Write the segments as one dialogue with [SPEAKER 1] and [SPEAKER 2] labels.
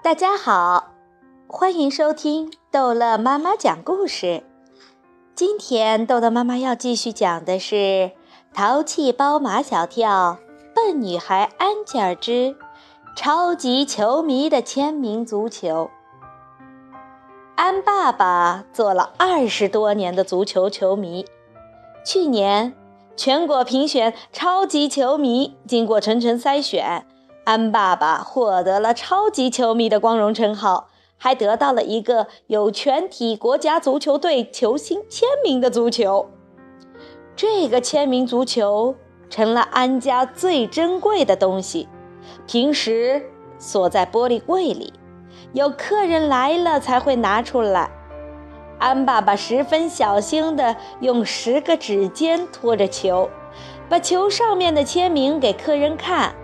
[SPEAKER 1] 大家好，欢迎收听逗乐妈妈讲故事。今天逗乐妈妈要继续讲的是《淘气包马小跳》《笨女孩安吉尔之超级球迷的签名足球》。安爸爸做了二十多年的足球球迷，去年全国评选超级球迷，经过层层筛选。安爸爸获得了超级球迷的光荣称号，还得到了一个有全体国家足球队球星签名的足球。这个签名足球成了安家最珍贵的东西，平时锁在玻璃柜里，有客人来了才会拿出来。安爸爸十分小心地用十个指尖托着球，把球上面的签名给客人看。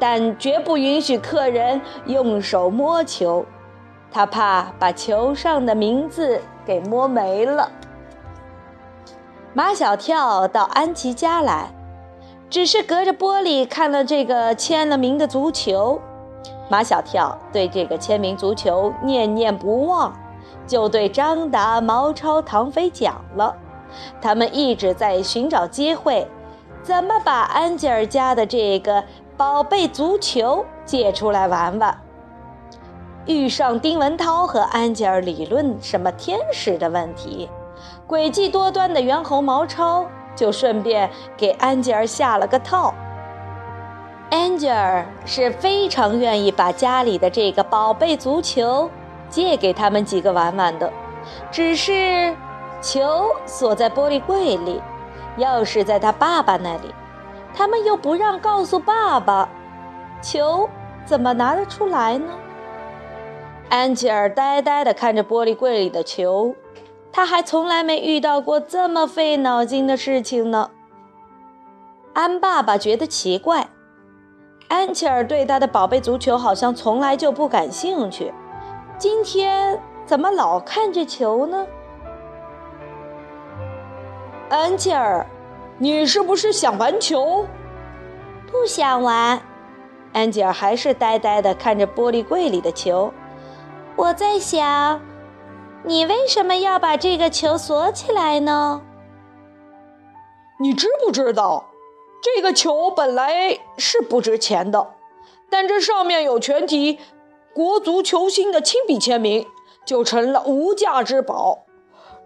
[SPEAKER 1] 但绝不允许客人用手摸球，他怕把球上的名字给摸没了。马小跳到安琪家来，只是隔着玻璃看了这个签了名的足球。马小跳对这个签名足球念念不忘，就对张达、毛超、唐飞讲了。他们一直在寻找机会，怎么把安吉尔家的这个。宝贝足球借出来玩玩。遇上丁文涛和安吉尔理论什么天使的问题，诡计多端的猿猴毛超就顺便给安吉尔下了个套。安吉尔是非常愿意把家里的这个宝贝足球借给他们几个玩玩的，只是球锁在玻璃柜里，钥匙在他爸爸那里。他们又不让告诉爸爸，球怎么拿得出来呢？安吉尔呆呆地看着玻璃柜里的球，他还从来没遇到过这么费脑筋的事情呢。安爸爸觉得奇怪，安吉尔对他的宝贝足球好像从来就不感兴趣，今天怎么老看着球呢？安吉尔。你是不是想玩球？
[SPEAKER 2] 不想玩。
[SPEAKER 1] 安吉尔还是呆呆地看着玻璃柜里的球。
[SPEAKER 2] 我在想，你为什么要把这个球锁起来呢？
[SPEAKER 3] 你知不知道，这个球本来是不值钱的，但这上面有全体国足球星的亲笔签名，就成了无价之宝。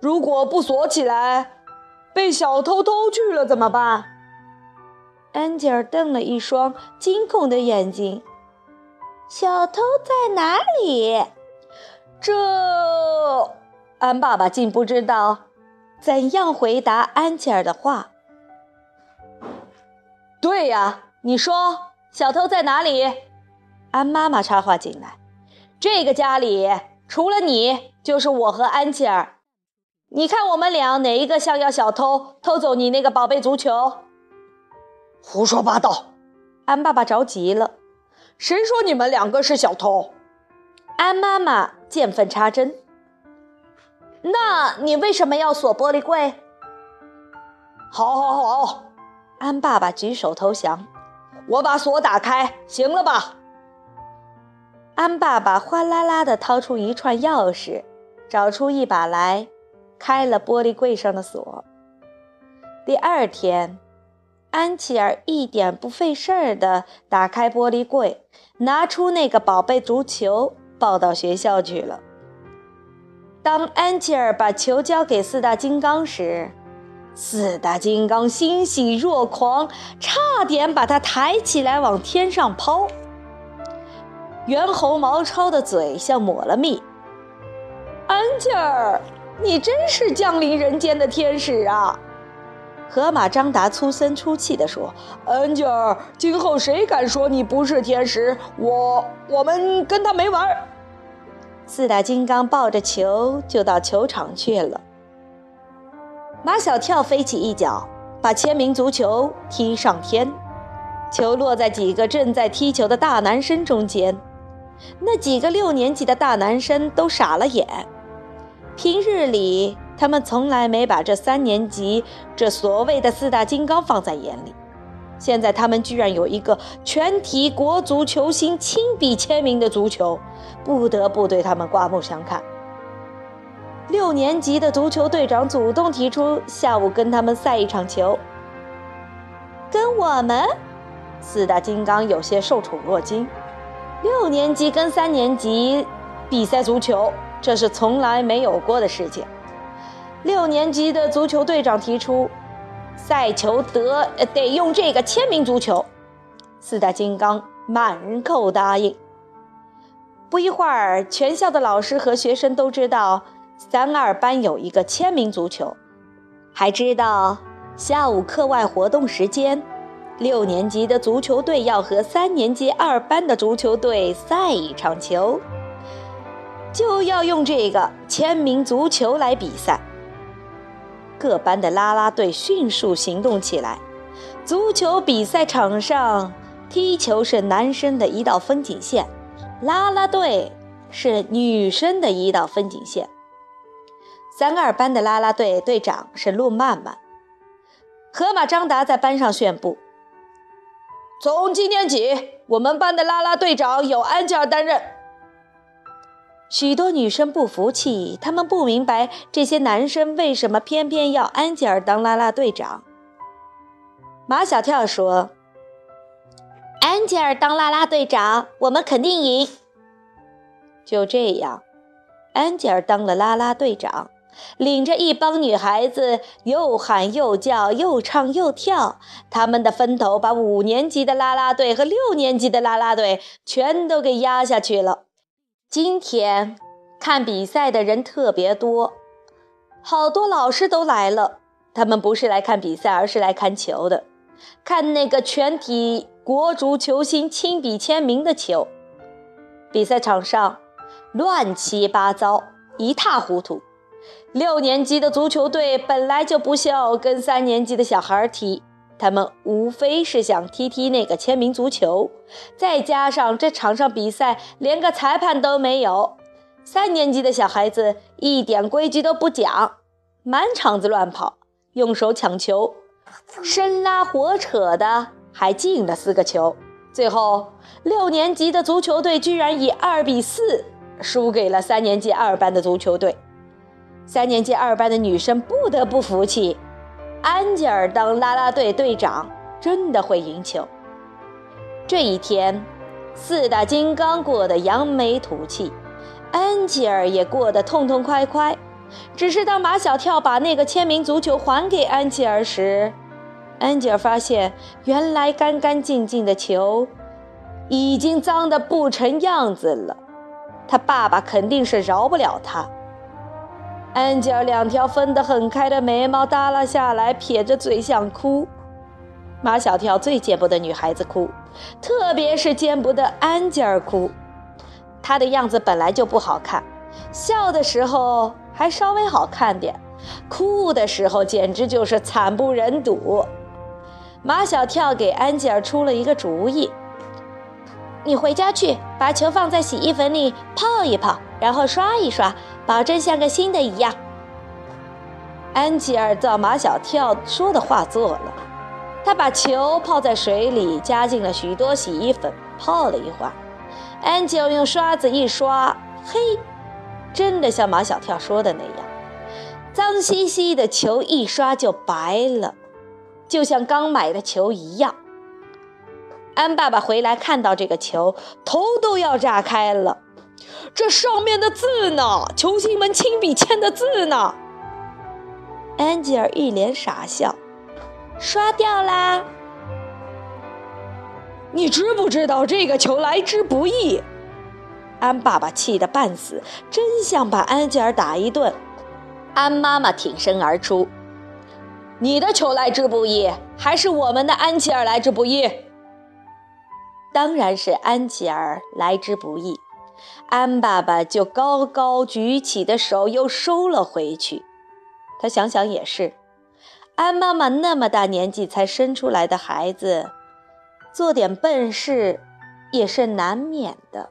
[SPEAKER 3] 如果不锁起来，被小偷偷去了怎么办？
[SPEAKER 1] 安吉尔瞪了一双惊恐的眼睛。
[SPEAKER 2] 小偷在哪里？
[SPEAKER 1] 这安爸爸竟不知道怎样回答安吉尔的话。对呀，你说小偷在哪里？安妈妈插话进来。这个家里除了你，就是我和安吉尔。你看我们俩哪一个像要小偷偷走你那个宝贝足球？
[SPEAKER 3] 胡说八道！
[SPEAKER 1] 安爸爸着急了。
[SPEAKER 3] 谁说你们两个是小偷？
[SPEAKER 1] 安妈妈见缝插针。那你为什么要锁玻璃柜？
[SPEAKER 3] 好，好，好！
[SPEAKER 1] 安爸爸举手投降。
[SPEAKER 3] 我把锁打开，行了吧？
[SPEAKER 1] 安爸爸哗啦啦地掏出一串钥匙，找出一把来。开了玻璃柜上的锁。第二天，安琪儿一点不费事儿地打开玻璃柜，拿出那个宝贝足球，抱到学校去了。当安琪儿把球交给四大金刚时，四大金刚欣喜若狂，差点把它抬起来往天上抛。猿猴毛超的嘴像抹了蜜，安琪儿。你真是降临人间的天使啊！河马张达粗声粗气地说：“
[SPEAKER 3] 恩吉尔，今后谁敢说你不是天使，我我们跟他没完。”
[SPEAKER 1] 四大金刚抱着球就到球场去了。马小跳飞起一脚，把签名足球踢上天，球落在几个正在踢球的大男生中间。那几个六年级的大男生都傻了眼。平日里，他们从来没把这三年级这所谓的四大金刚放在眼里。现在他们居然有一个全体国足球星亲笔签名的足球，不得不对他们刮目相看。六年级的足球队长主动提出下午跟他们赛一场球。
[SPEAKER 2] 跟我们，
[SPEAKER 1] 四大金刚有些受宠若惊。六年级跟三年级比赛足球，这是从来没有过的事情。六年级的足球队长提出。赛球得得用这个签名足球，四大金刚满口答应。不一会儿，全校的老师和学生都知道三二班有一个签名足球，还知道下午课外活动时间，六年级的足球队要和三年级二班的足球队赛一场球，就要用这个签名足球来比赛。各班的啦啦队迅速行动起来。足球比赛场上，踢球是男生的一道风景线，啦啦队是女生的一道风景线。三二班的啦啦队队长是陆曼曼。河马张达在班上宣布：“从今天起，我们班的啦啦队长由安吉尔担任。”许多女生不服气，她们不明白这些男生为什么偏偏要安吉尔当啦啦队长。马小跳说：“
[SPEAKER 2] 安吉尔当啦啦队长，我们肯定赢。”
[SPEAKER 1] 就这样，安吉尔当了啦啦队长，领着一帮女孩子又喊又叫，又唱又跳。他们的分头把五年级的啦啦队和六年级的啦啦队全都给压下去了。今天看比赛的人特别多，好多老师都来了。他们不是来看比赛，而是来看球的，看那个全体国足球星亲笔签名的球。比赛场上乱七八糟，一塌糊涂。六年级的足球队本来就不要跟三年级的小孩踢。他们无非是想踢踢那个签名足球，再加上这场上比赛连个裁判都没有，三年级的小孩子一点规矩都不讲，满场子乱跑，用手抢球，生拉活扯的，还进了四个球。最后，六年级的足球队居然以二比四输给了三年级二班的足球队，三年级二班的女生不得不服气。安吉尔当啦啦队队长真的会赢球。这一天，四大金刚过得扬眉吐气，安吉尔也过得痛痛快快。只是当马小跳把那个签名足球还给安吉尔时，安吉尔发现原来干干净净的球已经脏得不成样子了。他爸爸肯定是饶不了他。安吉尔两条分得很开的眉毛耷拉下来，撇着嘴想哭。马小跳最见不得女孩子哭，特别是见不得安吉尔哭。他的样子本来就不好看，笑的时候还稍微好看点，哭的时候简直就是惨不忍睹。马小跳给安吉尔出了一个主意：“你回家去，把球放在洗衣粉里泡一泡，然后刷一刷。”保证像个新的一样。安吉尔照马小跳说的话做了，他把球泡在水里，加进了许多洗衣粉，泡了一会儿。安吉尔用刷子一刷，嘿，真的像马小跳说的那样，脏兮兮的球一刷就白了，就像刚买的球一样。安爸爸回来看到这个球，头都要炸开了。这上面的字呢？球星们亲笔签的字呢？安吉尔一脸傻笑，刷掉啦。你知不知道这个球来之不易？安爸爸气得半死，真想把安吉尔打一顿。安妈妈挺身而出：“你的球来之不易，还是我们的安吉尔来之不易？当然是安吉尔来之不易。”安爸爸就高高举起的手又收了回去。他想想也是，安妈妈那么大年纪才生出来的孩子，做点笨事也是难免的。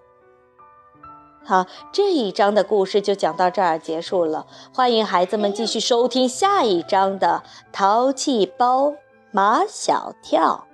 [SPEAKER 1] 好，这一章的故事就讲到这儿结束了。欢迎孩子们继续收听下一章的《淘气包马小跳》。